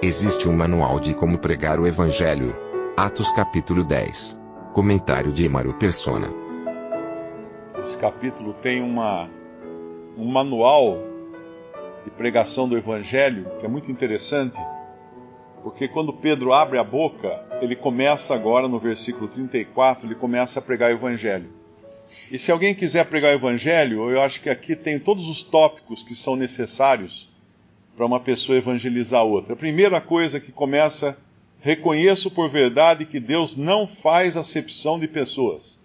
Existe um manual de como pregar o evangelho. Atos capítulo 10. Comentário de Emaro Persona. Esse capítulo tem uma um manual de pregação do evangelho que é muito interessante, porque quando Pedro abre a boca, ele começa agora no versículo 34, ele começa a pregar o evangelho. E se alguém quiser pregar o evangelho, eu acho que aqui tem todos os tópicos que são necessários para uma pessoa evangelizar outra. A primeira coisa que começa, reconheço por verdade que Deus não faz acepção de pessoas.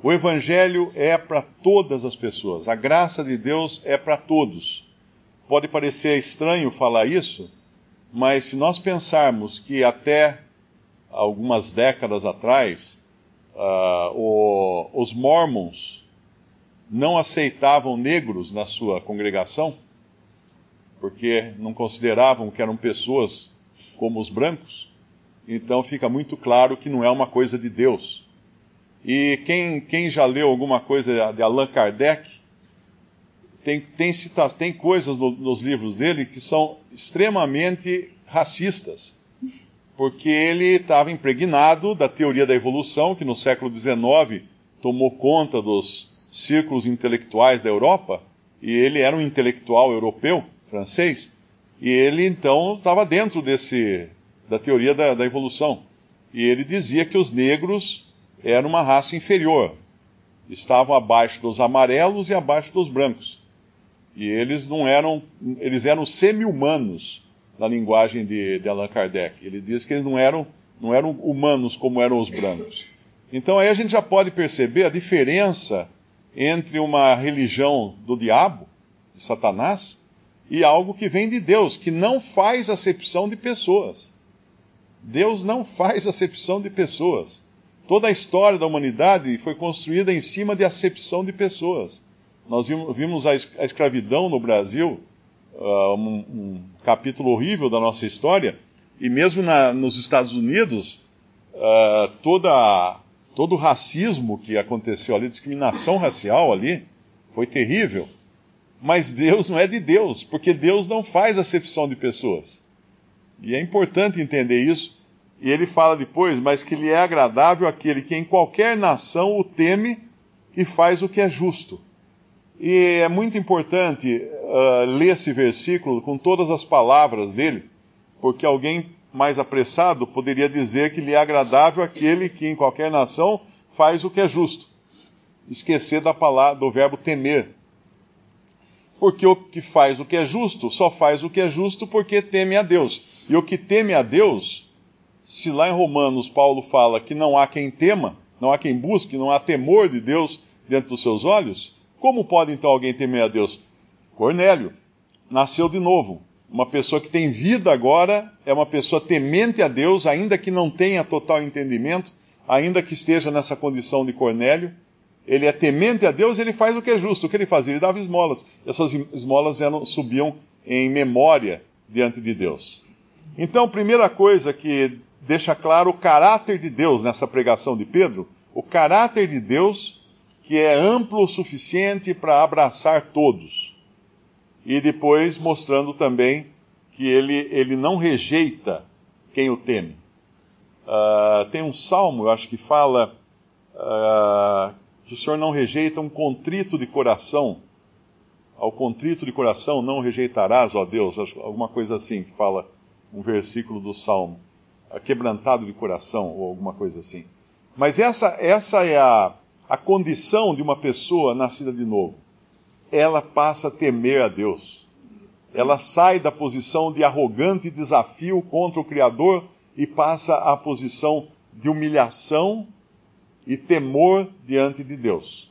O evangelho é para todas as pessoas. A graça de Deus é para todos. Pode parecer estranho falar isso, mas se nós pensarmos que até algumas décadas atrás, uh, o, os mormons não aceitavam negros na sua congregação, porque não consideravam que eram pessoas como os brancos, então fica muito claro que não é uma coisa de Deus. E quem, quem já leu alguma coisa de Allan Kardec, tem, tem, cita, tem coisas no, nos livros dele que são extremamente racistas, porque ele estava impregnado da teoria da evolução, que no século XIX tomou conta dos círculos intelectuais da Europa, e ele era um intelectual europeu, francês, e ele então estava dentro desse da teoria da, da evolução. E ele dizia que os negros eram uma raça inferior, estavam abaixo dos amarelos e abaixo dos brancos. E eles não eram, eles eram semi-humanos na linguagem de, de, Allan Kardec. Ele diz que eles não eram, não eram humanos como eram os brancos. Então aí a gente já pode perceber a diferença entre uma religião do diabo, de Satanás, e algo que vem de Deus, que não faz acepção de pessoas. Deus não faz acepção de pessoas. Toda a história da humanidade foi construída em cima de acepção de pessoas. Nós vimos a escravidão no Brasil, uh, um, capítulo horrível da nossa história, e mesmo na, nos Estados Unidos, uh, toda, todo o racismo que aconteceu ali, discriminação racial ali, foi terrível. Mas Deus não é de Deus, porque Deus não faz acepção de pessoas. E é importante entender isso. E ele fala depois, mas que lhe é agradável aquele que em qualquer nação o teme e faz o que é justo. E é muito importante uh, ler esse versículo com todas as palavras dele, porque alguém mais apressado poderia dizer que lhe é agradável aquele que em qualquer nação faz o que é justo. Esquecer da palavra, do verbo temer. Porque o que faz o que é justo só faz o que é justo porque teme a Deus. E o que teme a Deus, se lá em Romanos Paulo fala que não há quem tema, não há quem busque, não há temor de Deus dentro dos seus olhos, como pode então alguém temer a Deus? Cornélio nasceu de novo. Uma pessoa que tem vida agora é uma pessoa temente a Deus, ainda que não tenha total entendimento, ainda que esteja nessa condição de Cornélio. Ele é temente a Deus, ele faz o que é justo. O que ele fazia? Ele dava esmolas. E essas esmolas eram, subiam em memória diante de Deus. Então, primeira coisa que deixa claro o caráter de Deus nessa pregação de Pedro, o caráter de Deus que é amplo o suficiente para abraçar todos. E depois mostrando também que ele, ele não rejeita quem o teme. Uh, tem um salmo, eu acho que fala uh, que o Senhor não rejeita um contrito de coração. Ao contrito de coração não rejeitarás, ó Deus. Alguma coisa assim que fala um versículo do salmo. Quebrantado de coração, ou alguma coisa assim. Mas essa, essa é a, a condição de uma pessoa nascida de novo. Ela passa a temer a Deus. Ela sai da posição de arrogante desafio contra o Criador e passa à posição de humilhação e temor diante de Deus.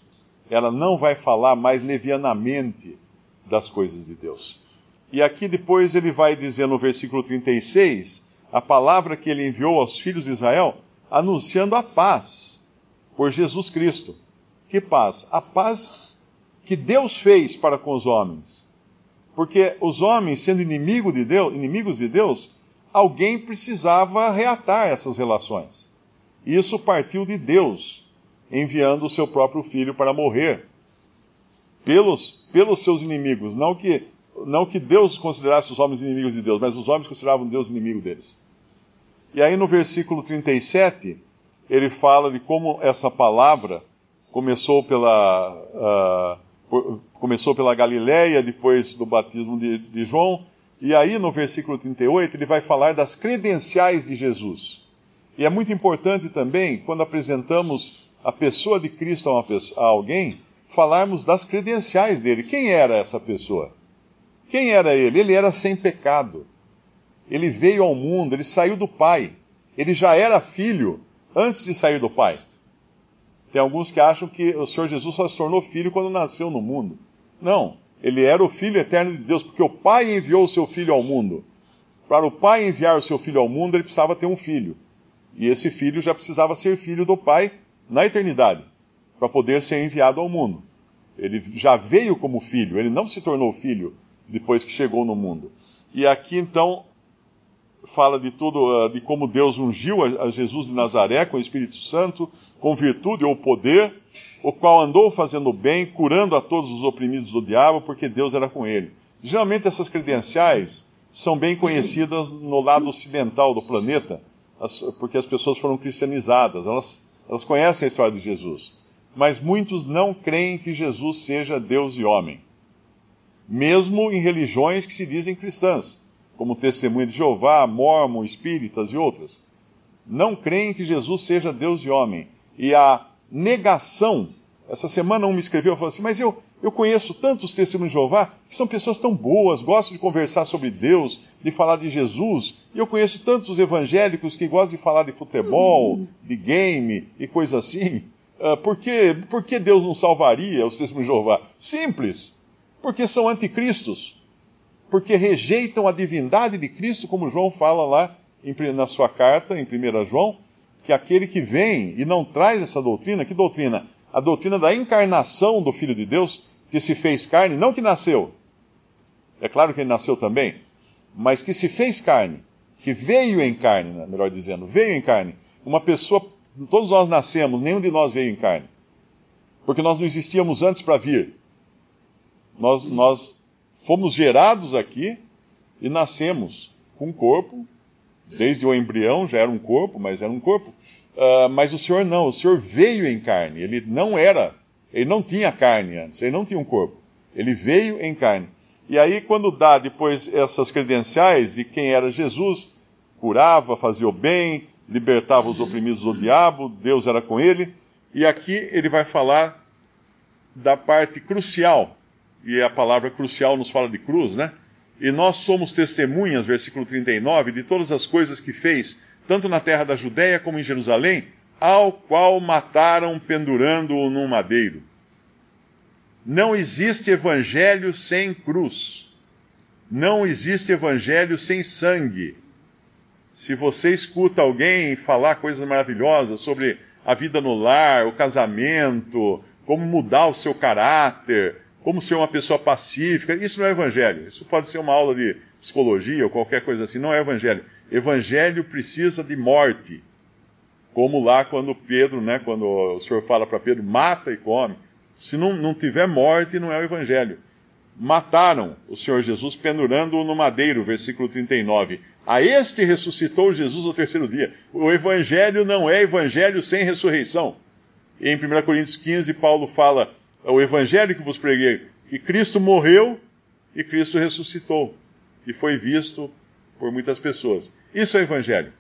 Ela não vai falar mais levianamente das coisas de Deus. E aqui depois ele vai dizer no versículo 36 a palavra que ele enviou aos filhos de Israel, anunciando a paz por Jesus Cristo. Que paz? A paz que Deus fez para com os homens. Porque os homens, sendo inimigo de Deus, inimigos de Deus, alguém precisava reatar essas relações. Isso partiu de Deus, enviando o seu próprio filho para morrer pelos, pelos seus inimigos. Não que, não que Deus considerasse os homens inimigos de Deus, mas os homens consideravam Deus inimigo deles. E aí no versículo 37, ele fala de como essa palavra começou pela, uh, começou pela Galileia, depois do batismo de, de João, e aí no versículo 38 ele vai falar das credenciais de Jesus. E é muito importante também, quando apresentamos a pessoa de Cristo a, pessoa, a alguém, falarmos das credenciais dele. Quem era essa pessoa? Quem era ele? Ele era sem pecado. Ele veio ao mundo, ele saiu do Pai. Ele já era filho antes de sair do Pai. Tem alguns que acham que o Senhor Jesus só se tornou filho quando nasceu no mundo. Não, ele era o Filho eterno de Deus, porque o Pai enviou o seu Filho ao mundo. Para o Pai enviar o seu Filho ao mundo, ele precisava ter um filho. E esse filho já precisava ser filho do Pai na eternidade para poder ser enviado ao mundo. Ele já veio como filho, ele não se tornou filho depois que chegou no mundo. E aqui então fala de tudo, ah, de como Deus ungiu a Jesus de Nazaré com o Espírito Santo, com virtude ou poder, o qual andou fazendo bem, curando a todos os oprimidos do diabo, porque Deus era com ele. Geralmente essas credenciais são bem conhecidas no lado ocidental do planeta, porque as pessoas foram cristianizadas, elas, elas conhecem a história de Jesus mas muitos não creem que Jesus seja Deus e homem. Mesmo em religiões que se dizem cristãs, como Testemunha de Jeová, Mormon, Espíritas e outras. Não creem que Jesus seja Deus e homem. E a negação, essa semana um me escreveu e falou assim, mas eu, eu conheço tantos testemunhos de Jeová que são pessoas tão boas, gostam de conversar sobre Deus, de falar de Jesus, e eu conheço tantos evangélicos que gostam de falar de futebol, de game e coisa assim. Uh, por, que, Deus não salvaria os testemunhos de Jeová? Simples. Porque são anticristos. Porque rejeitam a divindade de Cristo, como João fala lá em, na sua carta, em 1 João, que aquele que vem e não traz essa doutrina, que doutrina? A doutrina da encarnação do Filho de Deus, que se fez carne, não que nasceu. É claro que ele nasceu também, mas que se fez carne, que veio em carne, né, melhor dizendo, veio em carne. Uma pessoa Todos nós nascemos, nenhum de nós veio em carne. Porque nós não existíamos antes para vir. Nós, nós fomos gerados aqui e nascemos com um corpo. Desde o embrião já era um corpo, mas era um corpo. Uh, mas o Senhor não, o Senhor veio em carne. Ele não era, ele não tinha carne antes, ele não tinha um corpo. Ele veio em carne. E aí, quando dá depois essas credenciais de quem era Jesus, curava, fazia o bem, libertava os oprimidos do diabo, Deus era com ele. E aqui ele vai falar da parte crucial, e a palavra crucial nos fala de cruz, né? E nós somos testemunhas, versículo 39, de todas as coisas que fez, tanto na terra da Judéia como em Jerusalém, ao qual mataram pendurando-o num madeiro. Não existe evangelho sem cruz. Não existe evangelho sem sangue. Se você escuta alguém falar coisas maravilhosas sobre a vida no lar, o casamento, como mudar o seu caráter, como ser uma pessoa pacífica, isso não é evangelho. Isso pode ser uma aula de psicologia ou qualquer coisa assim, não é evangelho. Evangelho precisa de morte. Como lá quando Pedro, né, quando o Senhor fala para Pedro, mata e come. Se não, não tiver morte, não é o evangelho. Mataram o Senhor Jesus pendurando-o no madeiro, versículo 39. A este ressuscitou Jesus ao terceiro dia. O evangelho não é evangelho sem ressurreição. Em 1 Coríntios 15, Paulo fala: o evangelho que vos preguei, que Cristo morreu e Cristo ressuscitou, e foi visto por muitas pessoas. Isso é evangelho.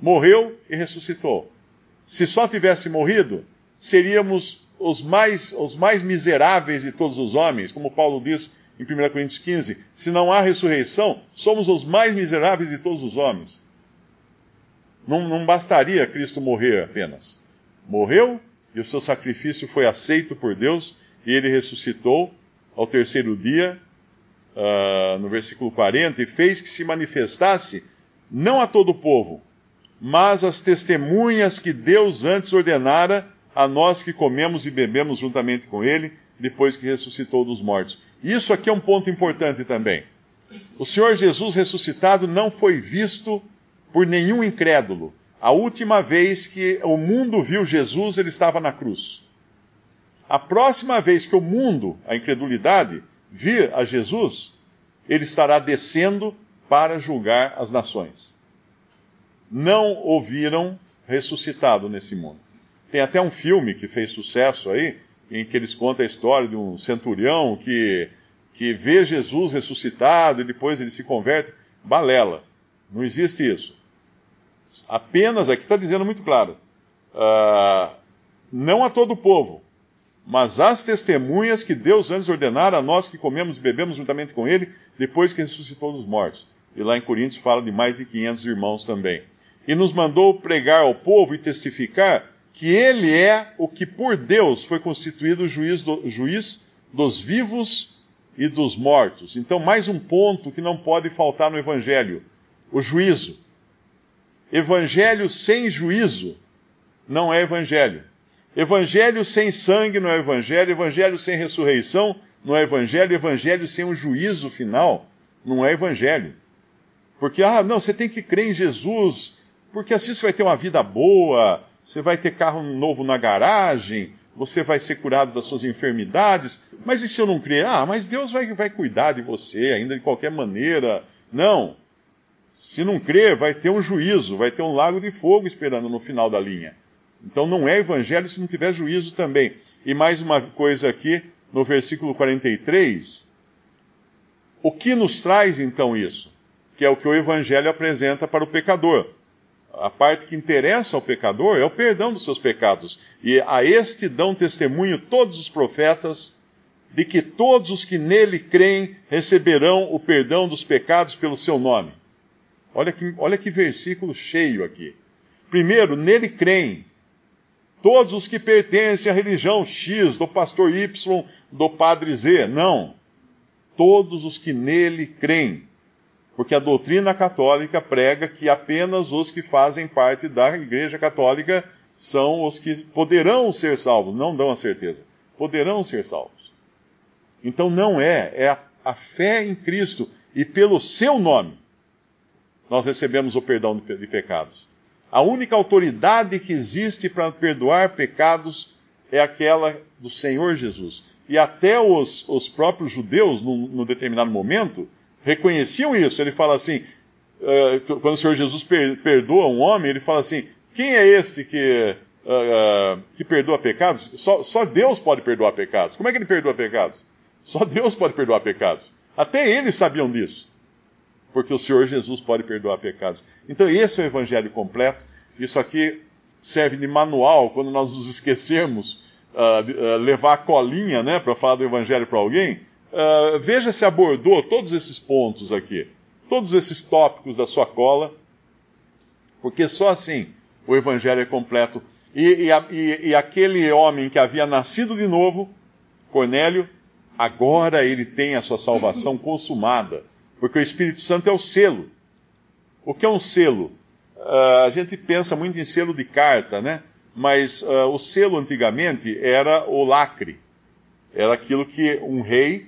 Morreu e ressuscitou. Se só tivesse morrido, seríamos os mais, os mais miseráveis de todos os homens, como Paulo diz em 1 Coríntios 15: se não há ressurreição, somos os mais miseráveis de todos os homens. Não, não bastaria Cristo morrer apenas. Morreu e o seu sacrifício foi aceito por Deus e ele ressuscitou ao terceiro dia uh, no versículo 40, e fez que se manifestasse não a todo o povo, mas as testemunhas que Deus antes ordenara a nós que comemos e bebemos juntamente com ele, depois que ressuscitou dos mortos. Isso aqui é um ponto importante também. O Senhor Jesus ressuscitado não foi visto por nenhum incrédulo. A última vez que o mundo viu Jesus, ele estava na cruz. A próxima vez que o mundo, a incredulidade, vir a Jesus, ele estará descendo para julgar as nações. Não o viram ressuscitado nesse mundo. Tem até um filme que fez sucesso aí, em que eles contam a história de um centurião que, que vê Jesus ressuscitado e depois ele se converte. Balela. Não existe isso. Apenas, aqui está dizendo muito claro, uh, não a todo o povo, mas as testemunhas que Deus antes ordenara a nós que comemos e bebemos juntamente com ele, depois que ressuscitou dos mortos. E lá em Coríntios fala de mais de 500 irmãos também. E nos mandou pregar ao povo e testificar que ele é o que por Deus foi constituído juiz, do, juiz dos vivos e dos mortos. Então, mais um ponto que não pode faltar no Evangelho: o juízo. Evangelho sem juízo não é Evangelho. Evangelho sem sangue não é Evangelho. Evangelho sem ressurreição não é Evangelho. Evangelho sem um juízo final não é Evangelho. Porque, ah, não, você tem que crer em Jesus, porque assim você vai ter uma vida boa, você vai ter carro novo na garagem, você vai ser curado das suas enfermidades. Mas e se eu não crer? Ah, mas Deus vai, vai cuidar de você ainda de qualquer maneira. Não. Se não crer, vai ter um juízo, vai ter um lago de fogo esperando no final da linha. Então não é evangelho se não tiver juízo também. E mais uma coisa aqui, no versículo 43. O que nos traz então isso? Que é o que o evangelho apresenta para o pecador a parte que interessa ao pecador é o perdão dos seus pecados. E a este dão testemunho todos os profetas de que todos os que nele creem receberão o perdão dos pecados pelo seu nome. Olha que, olha que versículo cheio aqui. Primeiro, nele creem todos os que pertencem à religião X, do pastor Y, do padre Z. Não. Todos os que nele creem porque a doutrina católica prega que apenas os que fazem parte da Igreja Católica são os que poderão ser salvos, não dão a certeza, poderão ser salvos. Então não é, é a, a fé em Cristo e pelo seu nome nós recebemos o perdão de, pecados. A única autoridade que existe para perdoar pecados é aquela do Senhor Jesus. E até os, os próprios judeus, num, num determinado momento, reconheciam isso. Ele fala assim, uh, quando o Senhor Jesus per perdoa um homem, ele fala assim: quem é esse que, uh, uh, que perdoa pecados? Só, só, Deus pode perdoar pecados. Como é que ele perdoa pecados? Só Deus pode perdoar pecados. Até eles sabiam disso. Porque o Senhor Jesus pode perdoar pecados. Então, esse é o evangelho completo. Isso aqui serve de manual quando nós nos esquecermos levar a colinha né, para falar do evangelho para alguém Uh, veja se abordou todos esses pontos aqui, todos esses tópicos da sua cola, porque só assim o evangelho é completo. E, e, e, aquele homem que havia nascido de novo, Cornélio, agora ele tem a sua salvação consumada, porque o Espírito Santo é o selo. O que é um selo? Uh, a gente pensa muito em selo de carta, né? Mas uh, o selo antigamente era o lacre. Era aquilo que um rei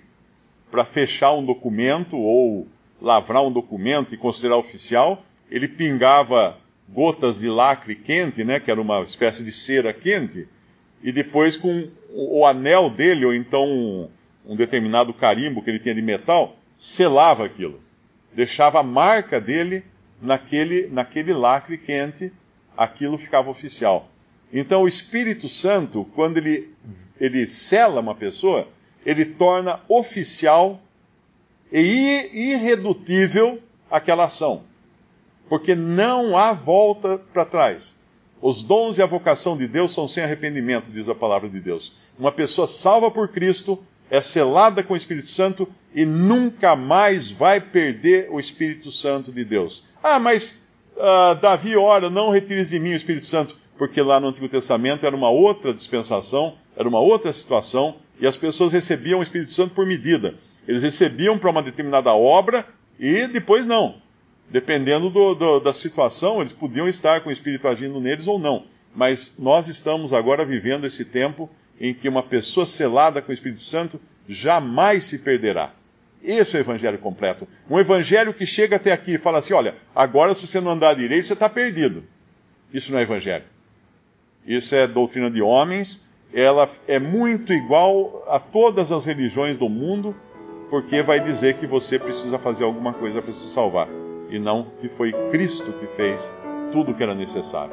para fechar um documento ou lavrar um documento e considerar oficial, ele pingava gotas de lacre quente, né, que era uma espécie de cera quente, e depois com o anel dele, ou então um, um determinado carimbo que ele tinha de metal, selava aquilo. Deixava a marca dele naquele, naquele lacre quente, aquilo ficava oficial. Então o Espírito Santo, quando ele, ele sela uma pessoa, ele torna oficial e irredutível aquela ação. Porque não há volta para trás. Os dons e a vocação de Deus são sem arrependimento, diz a palavra de Deus. Uma pessoa salva por Cristo é selada com o Espírito Santo e nunca mais vai perder o Espírito Santo de Deus. Ah, mas uh, Davi ora, não retires de mim o Espírito Santo, porque lá no Antigo Testamento era uma outra dispensação, era uma outra situação, e as pessoas recebiam o Espírito Santo por medida. Eles recebiam para uma determinada obra e depois não. Dependendo do, do, da situação, eles podiam estar com o Espírito agindo neles ou não. Mas nós estamos agora vivendo esse tempo em que uma pessoa selada com o Espírito Santo jamais se perderá. Esse é o evangelho completo. Um evangelho que chega até aqui e fala assim: olha, agora se você não andar direito, você está perdido. Isso não é evangelho. Isso é doutrina de homens. Ela é muito igual a todas as religiões do mundo, porque vai dizer que você precisa fazer alguma coisa para se salvar. E não que foi Cristo que fez tudo o que era necessário.